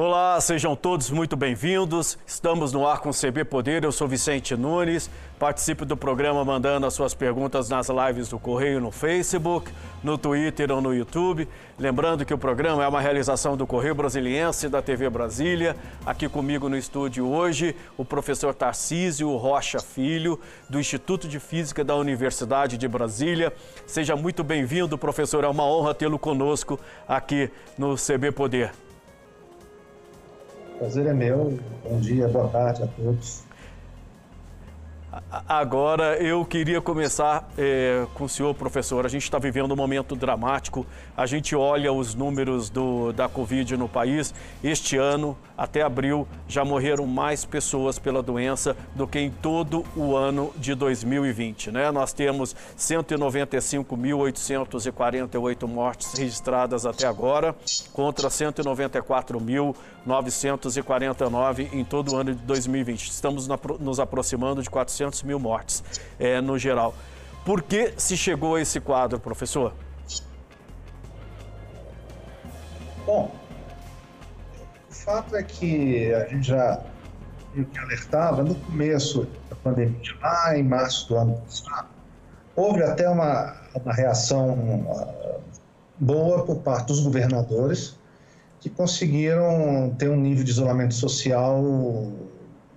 Olá, sejam todos muito bem-vindos. Estamos no ar com o CB Poder. Eu sou Vicente Nunes. Participe do programa mandando as suas perguntas nas lives do Correio no Facebook, no Twitter ou no YouTube. Lembrando que o programa é uma realização do Correio Brasiliense da TV Brasília. Aqui comigo no estúdio hoje, o professor Tarcísio Rocha Filho, do Instituto de Física da Universidade de Brasília. Seja muito bem-vindo, professor. É uma honra tê-lo conosco aqui no CB Poder. Prazer é meu. Bom dia, boa tarde a todos. Agora eu queria começar é, com o senhor, professor. A gente está vivendo um momento dramático. A gente olha os números do, da Covid no país. Este ano, até abril, já morreram mais pessoas pela doença do que em todo o ano de 2020. Né? Nós temos 195.848 mortes registradas até agora, contra 194.949 em todo o ano de 2020. Estamos nos aproximando de 400 mil mortes é, no geral. Por que se chegou a esse quadro, professor? Bom, o fato é que a gente já alertava no começo da pandemia, lá em março do ano passado, houve até uma, uma reação uh, boa por parte dos governadores que conseguiram ter um nível de isolamento social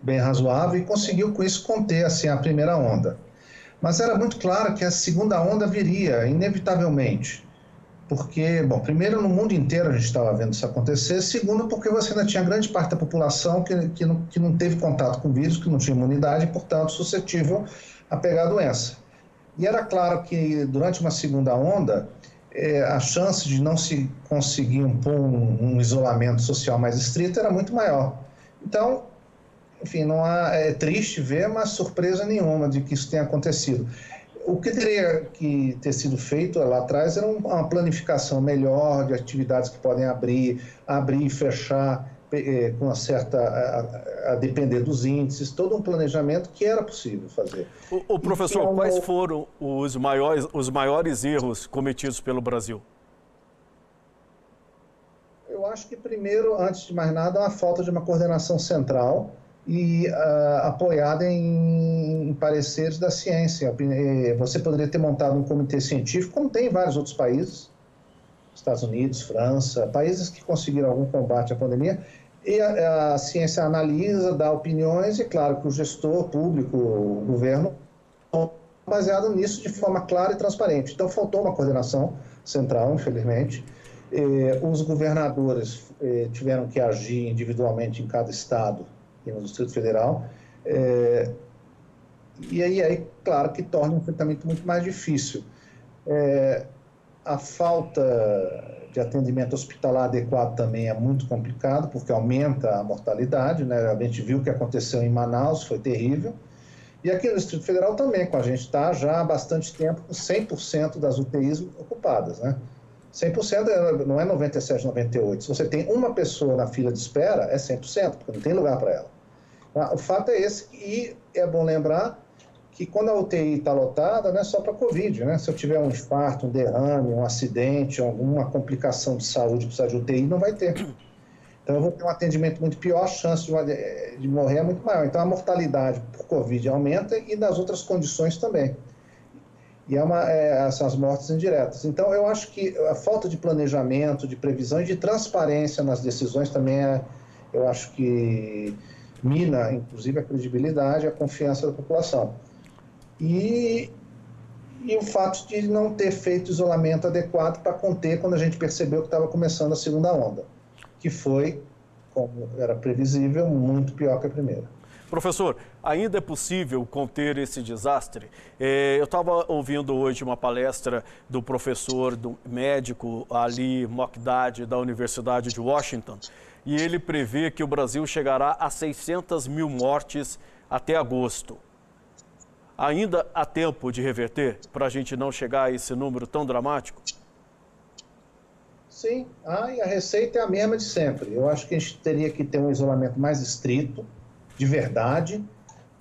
bem razoável e conseguiu com isso conter assim a primeira onda. Mas era muito claro que a segunda onda viria inevitavelmente. Porque, bom, primeiro no mundo inteiro a gente estava vendo isso acontecer, segundo porque você ainda tinha grande parte da população que, que, não, que não teve contato com o vírus, que não tinha imunidade e, portanto, suscetível a pegar a doença. E era claro que durante uma segunda onda, é, a chance de não se conseguir impor um, um isolamento social mais estrito era muito maior. Então, enfim, não há, é triste ver, mas surpresa nenhuma de que isso tenha acontecido. O que teria que ter sido feito lá atrás era uma planificação melhor de atividades que podem abrir, abrir e fechar com uma certa a, a, depender dos índices, todo um planejamento que era possível fazer. O, o professor, então, quais foram os maiores, os maiores erros cometidos pelo Brasil? Eu acho que primeiro, antes de mais nada, a falta de uma coordenação central e uh, apoiada em, em, pareceres da ciência. Eh, você poderia ter montado um comitê científico, como tem em vários outros países, Estados Unidos, França, países que conseguiram algum combate à pandemia, e a, a ciência analisa, dá opiniões, e claro que o gestor público, o governo, baseado nisso de forma clara e transparente. Então faltou uma coordenação central, infelizmente. Eh, os governadores eh, tiveram que agir individualmente em cada estado aqui no Distrito Federal. É, e aí, aí, claro, que torna o enfrentamento muito mais difícil. A falta de atendimento hospitalar adequado também é muito complicado, porque aumenta a mortalidade, né? A gente viu o que aconteceu em Manaus, foi terrível. E aqui no Distrito Federal também, com a gente está já há bastante tempo com 100% das UTIs ocupadas, né? 100% é, não é 97, 98. Se você tem uma pessoa na fila de espera, é 100%, porque não tem lugar para ela. Ah, o fato é esse, e é bom lembrar que quando a UTI está lotada, não é só para Covid, né? Se eu tiver um infarto, um derrame, um acidente, alguma complicação de saúde que precisa de UTI, não vai ter. Então eu vou ter um atendimento muito pior, a chance de, de morrer é muito maior. Então a mortalidade por Covid aumenta e nas outras condições também e é uma, é, são as mortes indiretas. Então, eu acho que a falta de planejamento, de previsão e de transparência nas decisões também é, eu acho que mina, inclusive, a credibilidade e a confiança da população. E, e o fato de não ter feito isolamento adequado para conter quando a gente percebeu que estava começando a segunda onda, que foi, como era previsível, muito pior que a primeira. Professor, ainda é possível conter esse desastre? É, eu estava ouvindo hoje uma palestra do professor, do médico Ali Mokdad, da Universidade de Washington, e ele prevê que o Brasil chegará a 600 mil mortes até agosto. Ainda há tempo de reverter para a gente não chegar a esse número tão dramático? Sim, ah, e a receita é a mesma de sempre. Eu acho que a gente teria que ter um isolamento mais estrito, de verdade,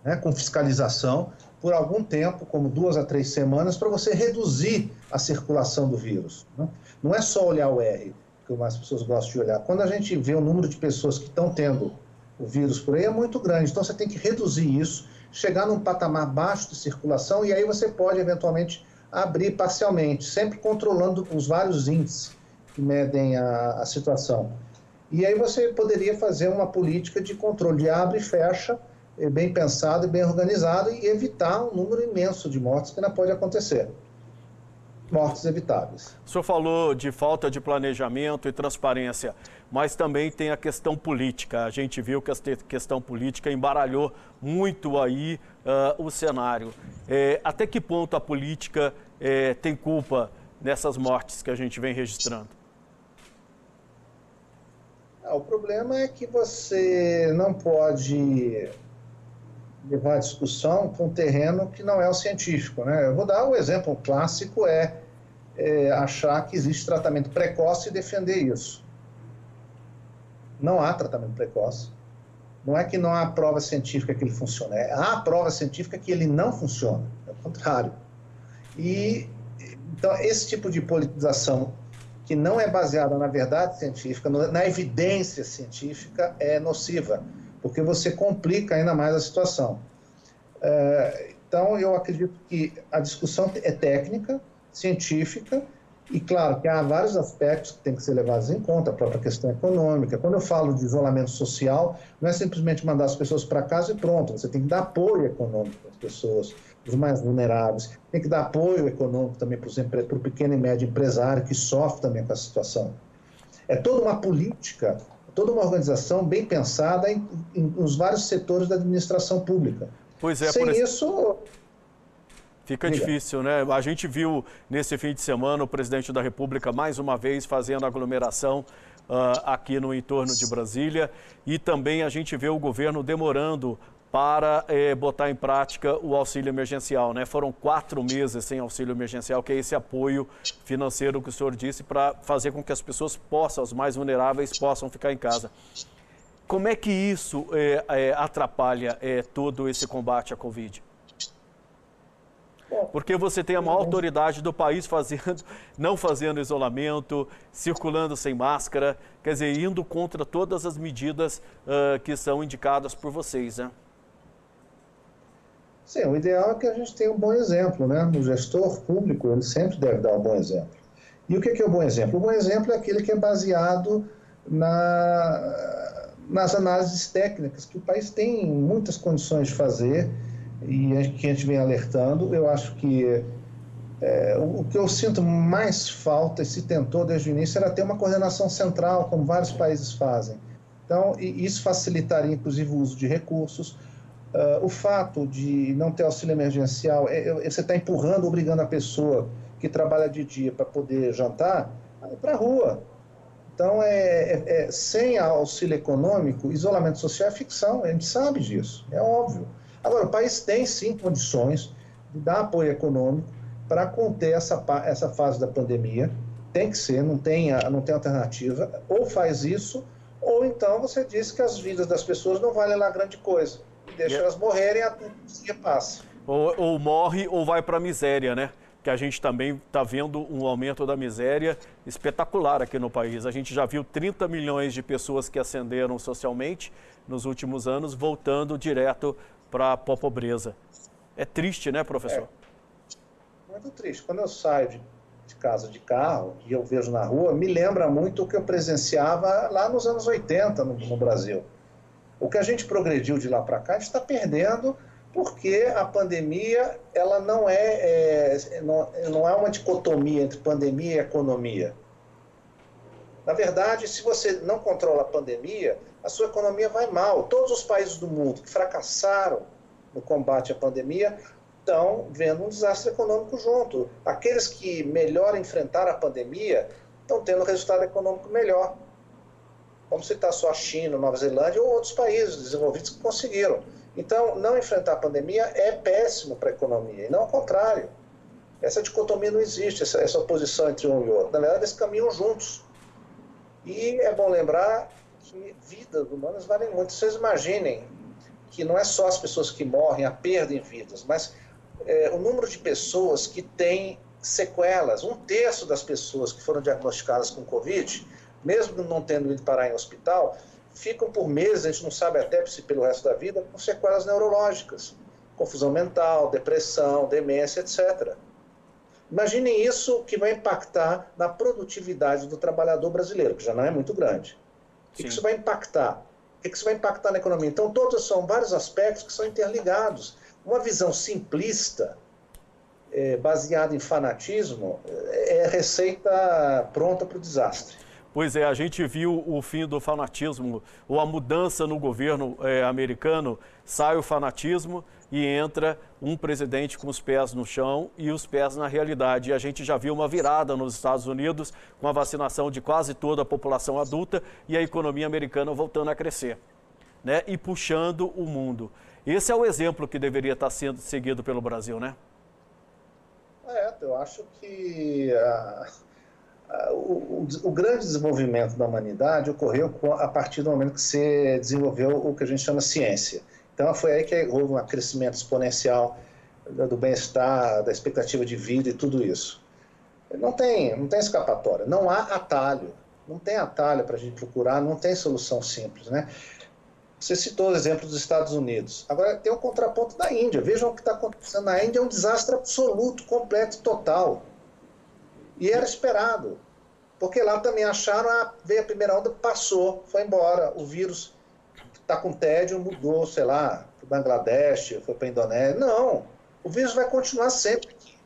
né, com fiscalização, por algum tempo, como duas a três semanas, para você reduzir a circulação do vírus. Né? Não é só olhar o R. que mais pessoas gostam de olhar. Quando a gente vê o número de pessoas que estão tendo o vírus por aí, é muito grande. Então, você tem que reduzir isso, chegar num patamar baixo de circulação e aí você pode, eventualmente, abrir parcialmente, sempre controlando os vários índices que medem a, a situação. E aí você poderia fazer uma política de controle de abre e fecha, eh, bem pensado e bem organizado, e evitar um número imenso de mortes que ainda pode acontecer mortes evitáveis. O senhor falou de falta de planejamento e transparência, mas também tem a questão política. A gente viu que a questão política embaralhou muito aí uh, o cenário. É, até que ponto a política é, tem culpa nessas mortes que a gente vem registrando? Ah, o problema é que você não pode levar a discussão para um terreno que não é o científico. Né? Eu vou dar um exemplo clássico, é, é, achar que existe tratamento precoce e defender isso. Não há tratamento precoce. Não é que não há prova científica que ele funciona, é, há prova científica que ele não funciona, é o contrário. E, então, esse tipo de politização que não é baseada na verdade científica, na evidência científica, é nociva porque você complica ainda mais a situação. É, então, eu acredito que a discussão é técnica, científica, e claro que há vários aspectos que têm que ser levados em conta, a própria questão econômica. Quando eu falo de isolamento social, não é simplesmente mandar as pessoas para casa e pronto, você tem que dar apoio econômico às pessoas, os mais vulneráveis, tem que dar apoio econômico também para o pequeno e médio empresário que sofre também com a situação. É toda uma política toda uma organização bem pensada em, em, nos vários setores da administração pública. Pois é, Sem por isso. Fica Diga. difícil, né? A gente viu nesse fim de semana o presidente da República mais uma vez fazendo aglomeração uh, aqui no entorno de Brasília e também a gente vê o governo demorando para eh, botar em prática o auxílio emergencial. Né? Foram quatro meses sem auxílio emergencial, que é esse apoio financeiro que o senhor disse para fazer com que as pessoas possam, os mais vulneráveis, possam ficar em casa. Como é que isso eh, atrapalha eh, todo esse combate à Covid? Porque você tem a maior autoridade do país fazendo, não fazendo isolamento, circulando sem máscara, quer dizer, indo contra todas as medidas uh, que são indicadas por vocês, né? Sim, o ideal é que a gente tenha um bom exemplo, né? O gestor público, ele sempre deve dar um bom exemplo. E o que é o bom exemplo? O bom exemplo é aquele que é baseado na, nas análises técnicas, que o país tem muitas condições de fazer e que a gente vem alertando. Eu acho que é, o que eu sinto mais falta, e se tentou desde o início, era ter uma coordenação central, como vários países fazem. Então, isso facilitaria, inclusive, o uso de recursos, Uh, o fato de não ter auxílio emergencial, é, é, você está empurrando, obrigando a pessoa que trabalha de dia para poder jantar para a rua. Então, é, é, é, sem auxílio econômico, isolamento social é ficção, a gente sabe disso, é óbvio. Agora, o país tem sim condições de dar apoio econômico para conter essa, essa fase da pandemia, tem que ser, não tem, não tem alternativa, ou faz isso, ou então você diz que as vidas das pessoas não valem lá grande coisa deixa elas morrerem até que o dia passa. Ou, ou morre ou vai para a miséria, né? que a gente também está vendo um aumento da miséria espetacular aqui no país. A gente já viu 30 milhões de pessoas que ascenderam socialmente nos últimos anos, voltando direto para a pobreza. É triste, né, professor? É. Muito triste. Quando eu saio de, de, casa de carro e eu vejo na rua, me lembra muito o que eu presenciava lá nos anos 80 no, no Brasil. O que a gente progrediu de lá para cá, está perdendo porque a pandemia ela não é, é, não, não é uma dicotomia entre pandemia e economia. Na verdade, se você não controla a pandemia, a sua economia vai mal. Todos os países do mundo que fracassaram no combate à pandemia estão vendo um desastre econômico junto. Aqueles que melhor enfrentaram a pandemia estão tendo um resultado econômico melhor. Vamos citar só a China, Nova Zelândia ou outros países desenvolvidos que conseguiram. Então, não enfrentar a pandemia é péssimo para a economia, e não ao contrário. Essa dicotomia não existe, essa, essa oposição entre um e outro. Na verdade, eles caminham juntos. E é bom lembrar que vidas humanas valem muito. Vocês imaginem que não é só as pessoas que morrem, a perda em vidas, mas é, o número de pessoas que têm sequelas. Um terço das pessoas que foram diagnosticadas com Covid mesmo não tendo ido parar em hospital, ficam por meses, a gente não sabe até se pelo resto da vida, com sequelas neurológicas, confusão mental, depressão, demência, etc. Imaginem isso que vai impactar na produtividade do trabalhador brasileiro, que já não é muito grande. O que, que isso vai impactar? O que, que isso vai impactar na economia? Então, todos são vários aspectos que são interligados. Uma visão simplista, é, baseada em fanatismo, é receita pronta para o desastre. Pois é, a gente viu o fim do fanatismo, ou a mudança no governo é, americano, sai o fanatismo e entra um presidente com os pés no chão e os pés na realidade. E a gente já viu uma virada nos Estados Unidos com a vacinação de quase toda a população adulta e a economia americana voltando a crescer, né? E puxando o mundo. Esse é o exemplo que deveria estar sendo seguido pelo Brasil, né? É, eu acho que a o, o, grande desenvolvimento da humanidade ocorreu a partir do momento que se desenvolveu o que a gente chama ciência. Então foi aí que houve um crescimento exponencial do bem-estar, da expectativa de vida e tudo isso. Não tem, não tem escapatória, não há atalho, não tem atalho para a gente procurar, não tem solução simples, né? Você citou o exemplo dos Estados Unidos. Agora tem o contraponto da Índia. Vejam o que está acontecendo na Índia, é um desastre absoluto, completo, total. E era esperado, porque lá também acharam, ah, veio a primeira onda, passou, foi embora. O vírus está com tédio, mudou, sei lá, para o Bangladesh, foi para a Indonésia. Não, o vírus vai continuar sempre aqui.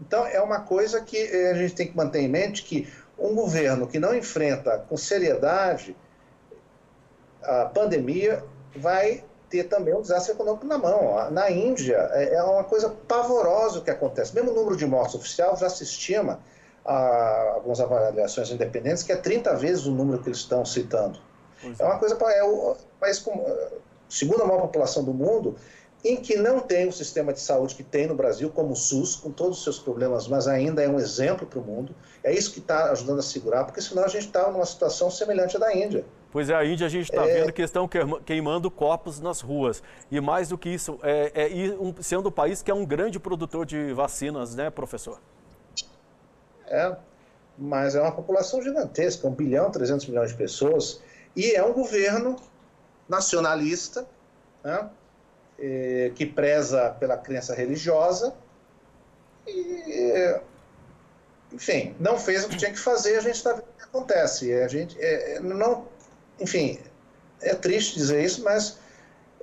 Então, é uma coisa que a gente tem que manter em mente que um governo que não enfrenta com seriedade a pandemia vai ter também um desastre econômico na mão. Na Índia, é, é uma coisa pavorosa o que acontece. Mesmo o número de mortes oficial já se estima a, algumas avaliações independentes, que é 30 vezes o número que eles estão citando. É. é uma coisa para é o país com segunda maior população do mundo, em que não tem o sistema de saúde que tem no Brasil, como o SUS, com todos os seus problemas, mas ainda é um exemplo para o mundo. É isso que está ajudando a segurar, porque senão a gente está numa situação semelhante à da Índia. Pois é, a Índia a gente está é... vendo que estão queimando copos nas ruas. E mais do que isso, é, é um, sendo o país que é um grande produtor de vacinas, né, professor? É, mas é uma população gigantesca, 1 bilhão, 300 milhões de pessoas, e é um governo nacionalista, né, é, que preza pela crença religiosa, e, enfim, não fez o que tinha que fazer, a gente está vendo o que acontece. A gente, é, é, não, enfim, é triste dizer isso, mas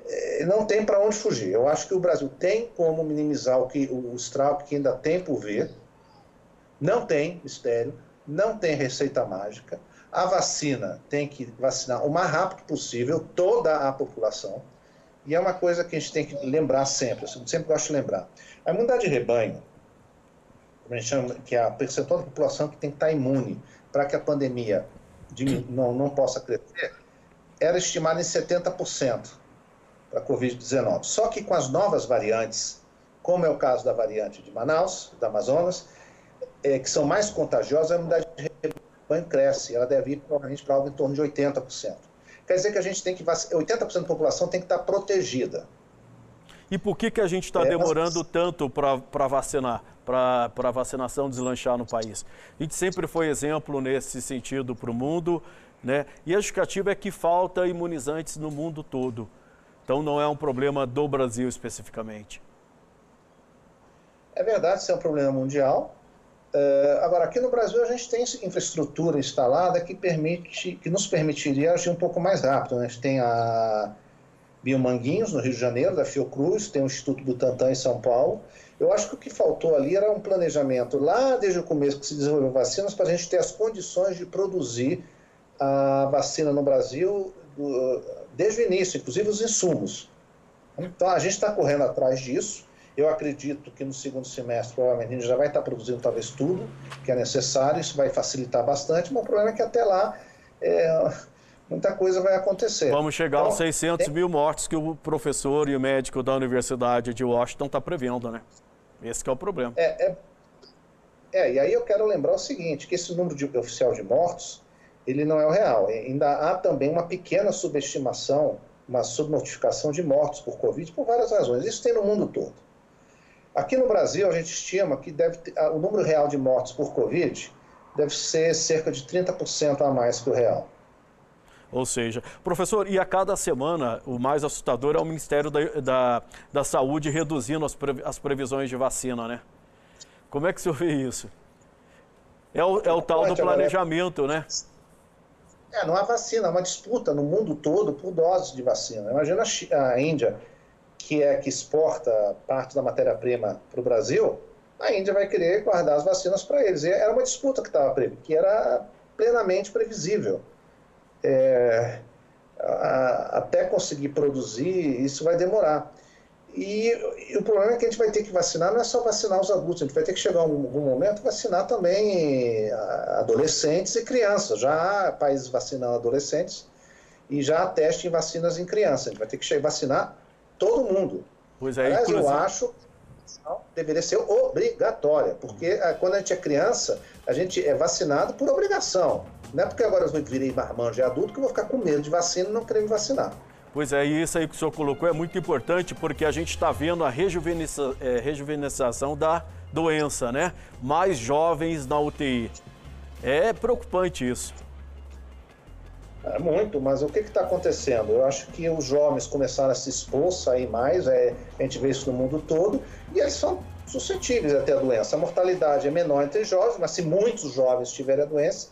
é, não tem para onde fugir. Eu acho que o Brasil tem como minimizar o, que, o estrago que ainda tem por ver, não tem mistério, não tem receita mágica. A vacina tem que vacinar o mais rápido possível toda a população. E é uma coisa que a gente tem que lembrar sempre, eu sempre gosto de lembrar. A imunidade de rebanho, a gente chama, que é a percentual da população que tem que estar imune para que a pandemia não, não possa crescer, era estimada em 70% para a Covid-19. Só que com as novas variantes, como é o caso da variante de Manaus, da Amazonas, é, que são mais contagiosas, a imunidade de rebanho cresce. Ela deve ir provavelmente para algo em torno de 80%. Quer dizer que a gente tem que 80% da população tem que estar protegida. E por que, que a gente está é, demorando mas... tanto para vacinar, para a vacinação deslanchar no país? A gente sempre foi exemplo nesse sentido para o mundo, né? E a justificativa é que falta imunizantes no mundo todo. Então não é um problema do Brasil especificamente. É verdade, isso é um problema mundial. Uh, agora, aqui no Brasil, a gente tem infraestrutura instalada que, permite, que nos permitiria agir um pouco mais rápido. Né? A gente tem a Biomanguinhos, no Rio de Janeiro, da Fiocruz, tem o Instituto Butantan em São Paulo. Eu acho que o que faltou ali era um planejamento lá desde o começo que se desenvolveu vacinas para a gente ter as condições de produzir a vacina no Brasil desde o início, inclusive os insumos. Então a gente está correndo atrás disso. Eu acredito que no segundo semestre, provavelmente, a gente já vai estar produzindo talvez tudo que é necessário, isso vai facilitar bastante, mas o problema é que até lá é, muita coisa vai acontecer. Vamos chegar então, aos 600 tem... mil mortes que o professor e o médico da Universidade de Washington está prevendo, né? Esse é o problema. É, é, é, e aí eu quero lembrar o seguinte, que esse número de, oficial de mortos, ele não é o real. Ainda há também uma pequena subestimação, uma subnotificação de mortos por Covid por várias razões. Isso tem no mundo todo. Aqui no Brasil, a gente estima que deve ter, o número real de mortes por Covid deve ser cerca de 30% a mais que o real. Ou seja, professor, e a cada semana o mais assustador é o Ministério da, da, da Saúde reduzindo as, pre, as previsões de vacina, né? Como é que o senhor vê isso? É o, é o tal do planejamento, né? É, não há vacina, é uma disputa no mundo todo por doses de vacina. Imagina a Índia, que é que exporta parte da matéria-prima para o Brasil, a Índia vai querer guardar as vacinas para eles. E era uma disputa que estava que era plenamente previsível é, a, até conseguir produzir, isso vai demorar. E, e, o problema é que a gente vai ter que vacinar, não é só vacinar os adultos, a gente vai ter que chegar a algum momento vacinar também adolescentes e crianças. Já há países vacinando adolescentes e já há teste em vacinas em crianças. A gente vai ter que vacinar todo mundo. Pois é, inclusive... eu acho deveria ser obrigatória, porque eh, quando a gente é criança, a gente é vacinado por obrigação. Não é porque agora eu virei marmanjo e adulto que eu vou ficar com medo de vacina e não querer me vacinar. Pois é, e isso aí que o senhor colocou é muito importante porque a gente está vendo a rejuveniza, é, rejuvenização da doença, né? Mais jovens na UTI. É preocupante isso. É muito, mas o que está acontecendo? Eu acho que os jovens começaram a se expor, sair mais, é, a gente vê isso no mundo todo, e eles são suscetíveis a ter a doença. A mortalidade é menor entre jovens, mas se muitos jovens tiverem a doença,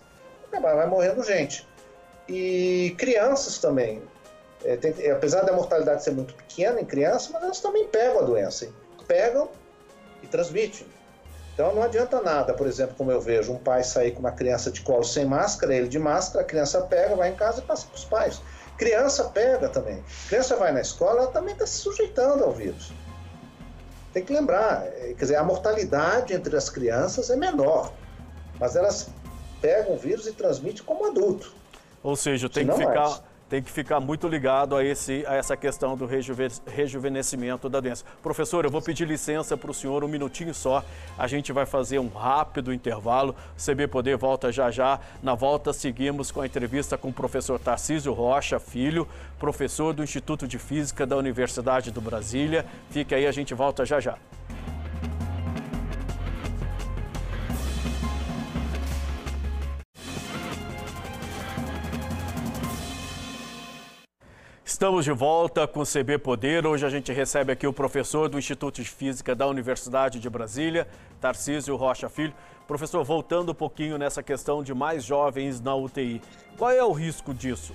vai morrendo gente. E crianças também. É, tem, é, apesar da mortalidade ser muito pequena em crianças, mas elas também pegam a doença. Pegam e transmitem. Então não adianta nada, por exemplo, como eu vejo um pai sair com uma criança de colo sem máscara, ele de máscara, a criança pega, vai em casa e passa para os pais. Criança pega também. Criança vai na escola, ela também está se sujeitando ao vírus. Tem que lembrar, é, quer dizer, a mortalidade entre as crianças é menor, mas elas pegam o vírus e transmitem como adulto. Ou seja, tem que ficar. Mais tem que ficar muito ligado a, esse, a essa questão do rejuve, rejuvenescimento da doença. Professor, eu vou pedir licença para o senhor um minutinho só. A gente vai fazer um rápido intervalo. O CB Poder volta já já. Na volta, seguimos com a entrevista com o professor Tarcísio Rocha Filho, professor do Instituto de Física da Universidade do Brasília. Fique aí, a gente volta já já. Estamos de volta com o CB Poder. Hoje a gente recebe aqui o professor do Instituto de Física da Universidade de Brasília, Tarcísio Rocha Filho. Professor, voltando um pouquinho nessa questão de mais jovens na UTI, qual é o risco disso?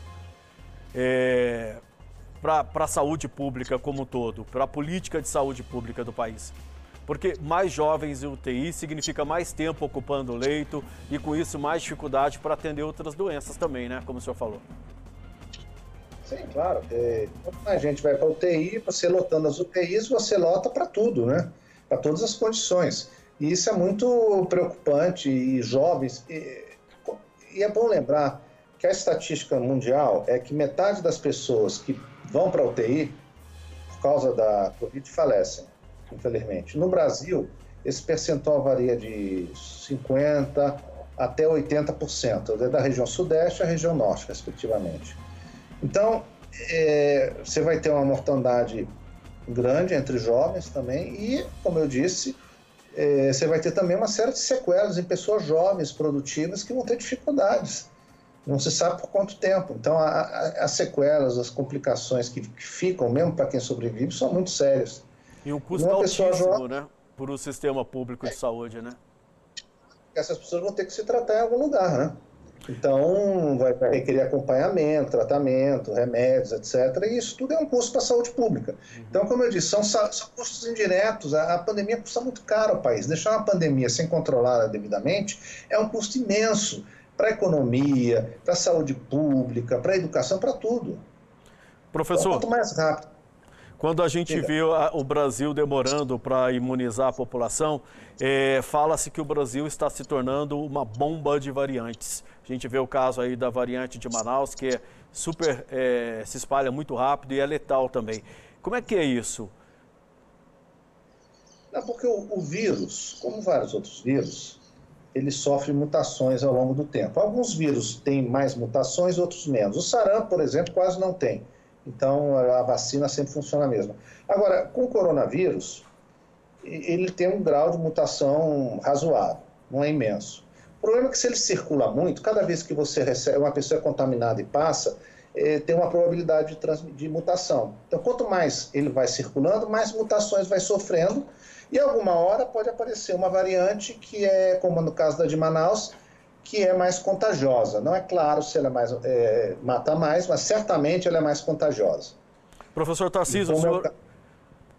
É, para a saúde pública como um todo, para a política de saúde pública do país? Porque mais jovens em UTI significa mais tempo ocupando o leito e com isso mais dificuldade para atender outras doenças também, né? Como o senhor falou. Sim, claro. É, a gente vai para UTI, você lotando as UTIs, você lota para tudo, né? Para todas as condições. E isso é muito preocupante e jovens. E, e é bom lembrar que a estatística mundial é que metade das pessoas que vão para UTI por causa da Covid falecem, infelizmente. No Brasil, esse percentual varia de 50% até 80%, é da região sudeste à região norte, respectivamente. Então, é, você vai ter uma mortandade grande entre jovens também e, como eu disse, é, você vai ter também uma série de sequelas em pessoas jovens, produtivas, que vão ter dificuldades. Não se sabe por quanto tempo. Então, a, a, as sequelas, as complicações que, que ficam, mesmo para quem sobrevive, são muito sérias. E um custo altíssimo, jovem, né? Por o um sistema público de saúde, né? Essas pessoas vão ter que se tratar em algum lugar, né? Então, vai requerer acompanhamento, tratamento, remédios, etc. E isso tudo é um custo para a saúde pública. Uhum. Então, como eu disse, são, são custos indiretos. A, a, pandemia custa muito caro ao país. Deixar uma pandemia sem controlar devidamente é um custo imenso para a economia, para a saúde pública, para a educação, para tudo. Professor. Então, quanto mais rápido quando a gente vê o Brasil demorando para imunizar a população, é, fala-se que o Brasil está se tornando uma bomba de variantes. A gente vê o caso aí da variante de Manaus, que é super, é, se espalha muito rápido e é letal também. Como é que é isso? Não, porque o, o vírus, como vários outros vírus, ele sofre mutações ao longo do tempo. Alguns vírus têm mais mutações, outros menos. O sarampo, por exemplo, quase não tem. Então, a vacina sempre funciona mesmo. Agora, com o coronavírus, ele tem um grau de mutação razoável, não é imenso. O problema é que se ele circula muito, cada vez que você recebe, uma pessoa é contaminada e passa, é, tem uma probabilidade de, de mutação. Então, quanto mais ele vai circulando, mais mutações vai sofrendo, e alguma hora pode aparecer uma variante que é, como no caso da de Manaus, que é mais contagiosa. Não é claro se ela é mais, é, mata mais, mas certamente ela é mais contagiosa. Professor Tarcísio, o senhor,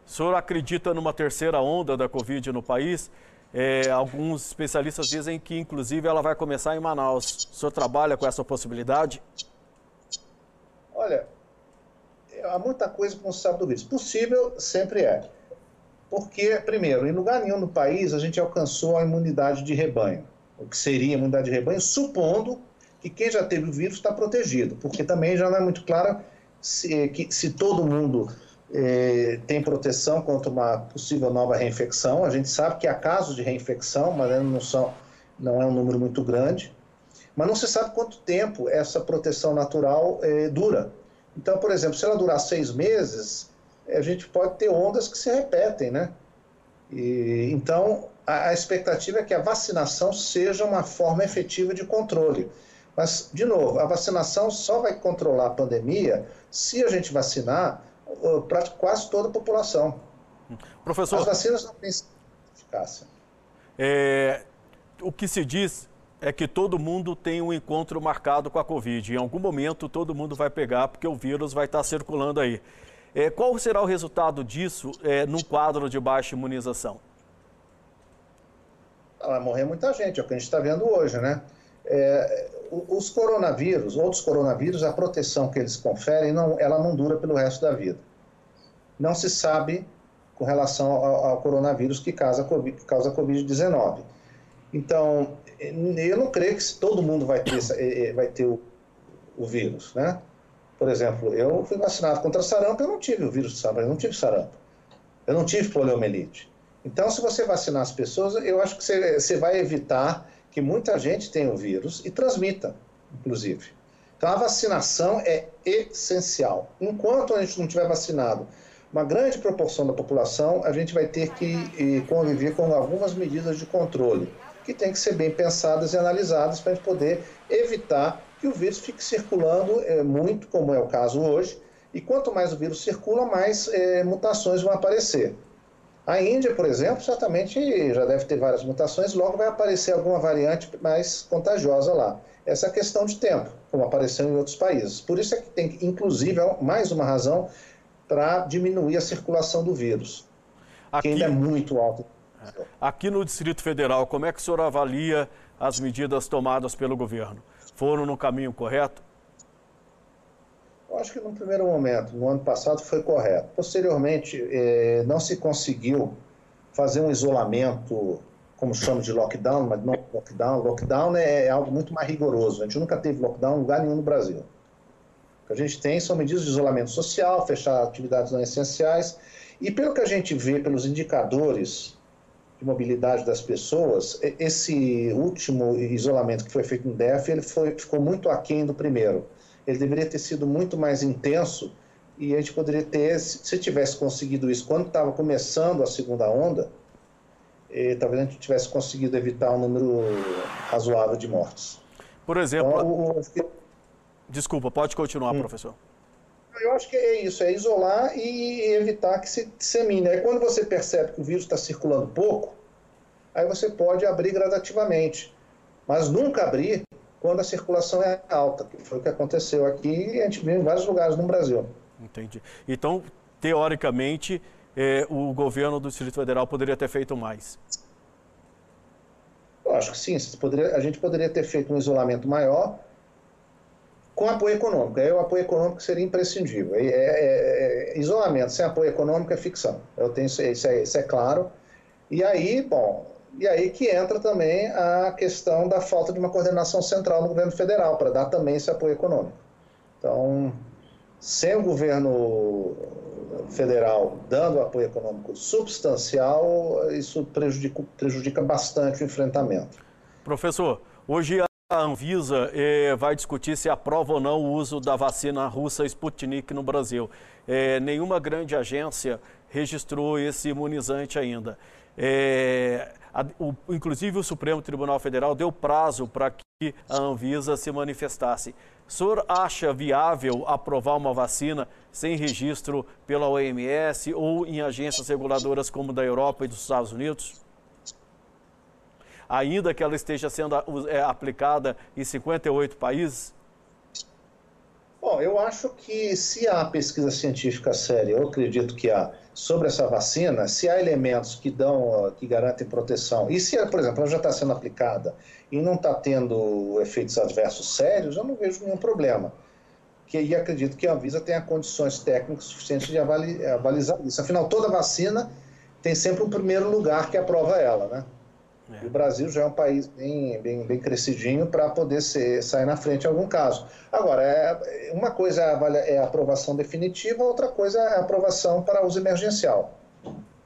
o senhor acredita numa terceira onda da Covid no país? É, alguns especialistas dizem que, inclusive, ela vai começar em Manaus. O senhor trabalha com essa possibilidade? Olha, há muita coisa que não se sabe do vírus. Possível sempre é. Porque, primeiro, em lugar nenhum no país a gente alcançou a imunidade de rebanho. O que seria imunidade de rebanho, supondo que quem já teve o vírus está protegido. Porque também já não é muito claro se, que, se todo mundo eh, tem proteção contra uma possível nova reinfecção. A gente sabe que há casos de reinfecção, mas não, são, não é um número muito grande mas não se sabe quanto tempo essa proteção natural é, dura. Então, por exemplo, se ela durar seis meses, a gente pode ter ondas que se repetem, né? E, então, a, a expectativa é que a vacinação seja uma forma efetiva de controle. Mas, de novo, a vacinação só vai controlar a pandemia se a gente vacinar para quase toda a população. Professor. As vacinas não têm eficácia. É, o que se diz é que todo mundo tem um encontro marcado com a Covid. Em algum momento todo mundo vai pegar, porque o vírus vai estar circulando aí. É, qual será o resultado disso é, num quadro de baixa imunização? Vai morrer muita gente, é o que a gente está vendo hoje, né? É, os coronavírus, outros coronavírus, a proteção que eles conferem, não, ela não dura pelo resto da vida. Não se sabe com relação ao, ao coronavírus que causa Covid-19. Então, eu não creio que todo mundo vai ter, eh, eh, vai ter o, o vírus, né? Por exemplo, eu fui vacinado contra sarampo, eu não tive o vírus de sarampo, eu não tive sarampo. Eu não tive poliomielite. Então, se você vacinar as pessoas, eu acho que você, você vai evitar que muita gente tenha o vírus e transmita, inclusive. Então, a vacinação é essencial. Enquanto a gente não tiver vacinado uma grande proporção da população, a gente vai ter que eh, conviver com algumas medidas de controle que têm que ser bem pensadas e analisadas para a gente poder evitar que o vírus fique circulando é, muito, como é o caso hoje, e quanto mais o vírus circula, mais é, mutações vão aparecer. A Índia, por exemplo, certamente já deve ter várias mutações, logo vai aparecer alguma variante mais contagiosa lá. Essa é a questão de tempo, como apareceu em outros países. Por isso é que tem, inclusive, é mais uma razão para diminuir a circulação do vírus, Aqui... que ainda é muito alto. Aqui no Distrito Federal, como é que o senhor avalia as medidas tomadas pelo governo? Foram no caminho correto? Eu acho que no primeiro momento, no ano passado, foi correto. Posteriormente, eh, não se conseguiu fazer um isolamento, como chama de lockdown, mas não lockdown. Lockdown é, é algo muito mais rigoroso. A gente nunca teve lockdown em lugar nenhum no Brasil. O que a gente tem são medidas de isolamento social, fechar atividades não essenciais. E pelo que a gente vê pelos indicadores de mobilidade das pessoas, esse último isolamento que foi feito no DF, ele foi, ficou muito aquém do primeiro. Ele deveria ter sido muito mais intenso e a gente poderia ter, se tivesse conseguido isso quando estava começando a segunda onda, eh, talvez a gente tivesse conseguido evitar um número razoável de mortes. Por exemplo... Então, o... Desculpa, pode continuar, hum. professor. Eu acho que é isso, é isolar e evitar que se dissemine. Aí quando você percebe que o vírus está circulando pouco, aí você pode abrir gradativamente. Mas nunca abrir quando a circulação é alta, que foi o que aconteceu aqui e a gente viu em vários lugares no Brasil. Entendi. Então, teoricamente, é, o governo do Distrito Federal poderia ter feito mais. Eu acho que sim, a gente poderia ter feito um isolamento maior, com apoio econômico. Aí o apoio econômico seria imprescindível. É, é, é, isolamento sem apoio econômico é ficção. Eu tenho isso, isso, é, isso é claro. E aí, bom, e aí que entra também a questão da falta de uma coordenação central no governo federal para dar também esse apoio econômico. Então, sem o governo federal dando apoio econômico substancial, isso prejudica, prejudica bastante o enfrentamento. Professor, hoje a Anvisa eh, vai discutir se aprova ou não o uso da vacina russa Sputnik no Brasil. Eh, nenhuma grande agência registrou esse imunizante ainda. Eh, O, inclusive, o Supremo Tribunal Federal deu prazo para que a Anvisa se manifestasse. O senhor acha viável aprovar uma vacina sem registro pela OMS ou em agências reguladoras como da Europa e dos Estados Unidos? Ainda que ela esteja sendo é, aplicada em 58 países? Eu acho que se há pesquisa científica séria, eu acredito que há, sobre essa vacina, se há elementos que dão, que garantem proteção, e se, por exemplo, ela já está sendo aplicada e não está tendo efeitos adversos sérios, eu não vejo nenhum problema. Que, e acredito que a Anvisa tenha condições técnicas suficientes de avalizar isso. Afinal, toda vacina tem sempre um primeiro lugar que aprova ela, né? É. O Brasil já é um país bem, bem, bem crescidinho para poder ser, sair na frente em algum caso. Agora, é, uma coisa é a aprovação definitiva, outra coisa é a aprovação para uso emergencial.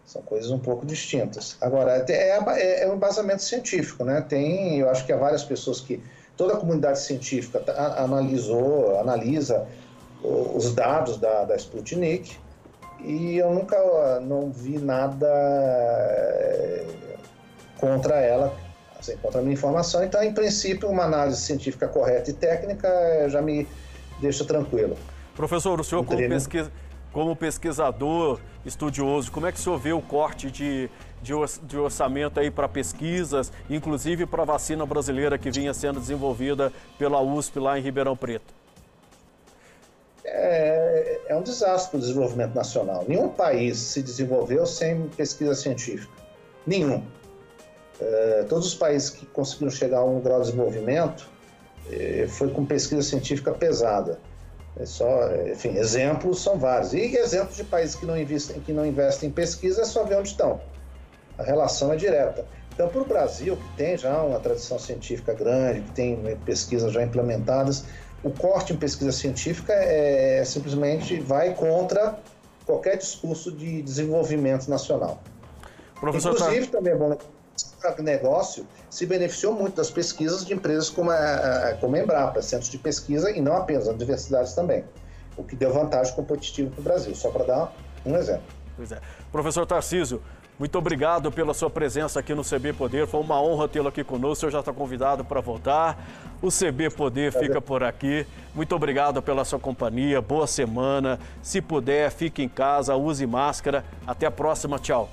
São coisas um pouco distintas. Agora, é, é, é um embasamento científico, né? Tem, eu acho que há várias pessoas que toda a comunidade científica tá, analisou, analisa os dados da, da Sputnik e eu nunca não vi nada contra ela, assim, contra a minha informação. Então, em princípio, uma análise científica correta e técnica eh, já me deixa tranquilo. Professor, o senhor como, pesquisa, como pesquisador, estudioso, como é que o senhor vê o corte de, de, de orçamento aí para pesquisas, inclusive para a vacina brasileira que vinha sendo desenvolvida pela USP lá em Ribeirão Preto? É, é um desastre para o desenvolvimento nacional. Nenhum país se desenvolveu sem pesquisa científica. Nenhum. É, todos os países que conseguiram chegar a um grau de desenvolvimento é, foi com pesquisa científica pesada. É só, enfim, exemplos são vários. E exemplos de países que não investem, que não investem em pesquisa é só ver onde estão. A relação é direta. Então, para o Brasil, que tem já uma tradição científica grande, que tem né, pesquisas já implementadas, o corte em pesquisa científica é, simplesmente vai contra qualquer discurso de desenvolvimento nacional. Professor, Inclusive, tá... também é bom negócio se beneficiou muito das pesquisas de empresas como a, como a Embrapa, centros de pesquisa, e não apenas, as universidades também, o que deu vantagem competitiva para o Brasil, só para dar um exemplo. Pois é. Professor Tarcísio, muito obrigado pela sua presença aqui no CB Poder. Foi uma honra tê-lo aqui conosco. O senhor já está convidado para voltar. O CB Poder fica por aqui. Muito obrigado pela sua companhia. Boa semana. Se puder, fique em casa, use máscara. Até a próxima. Tchau.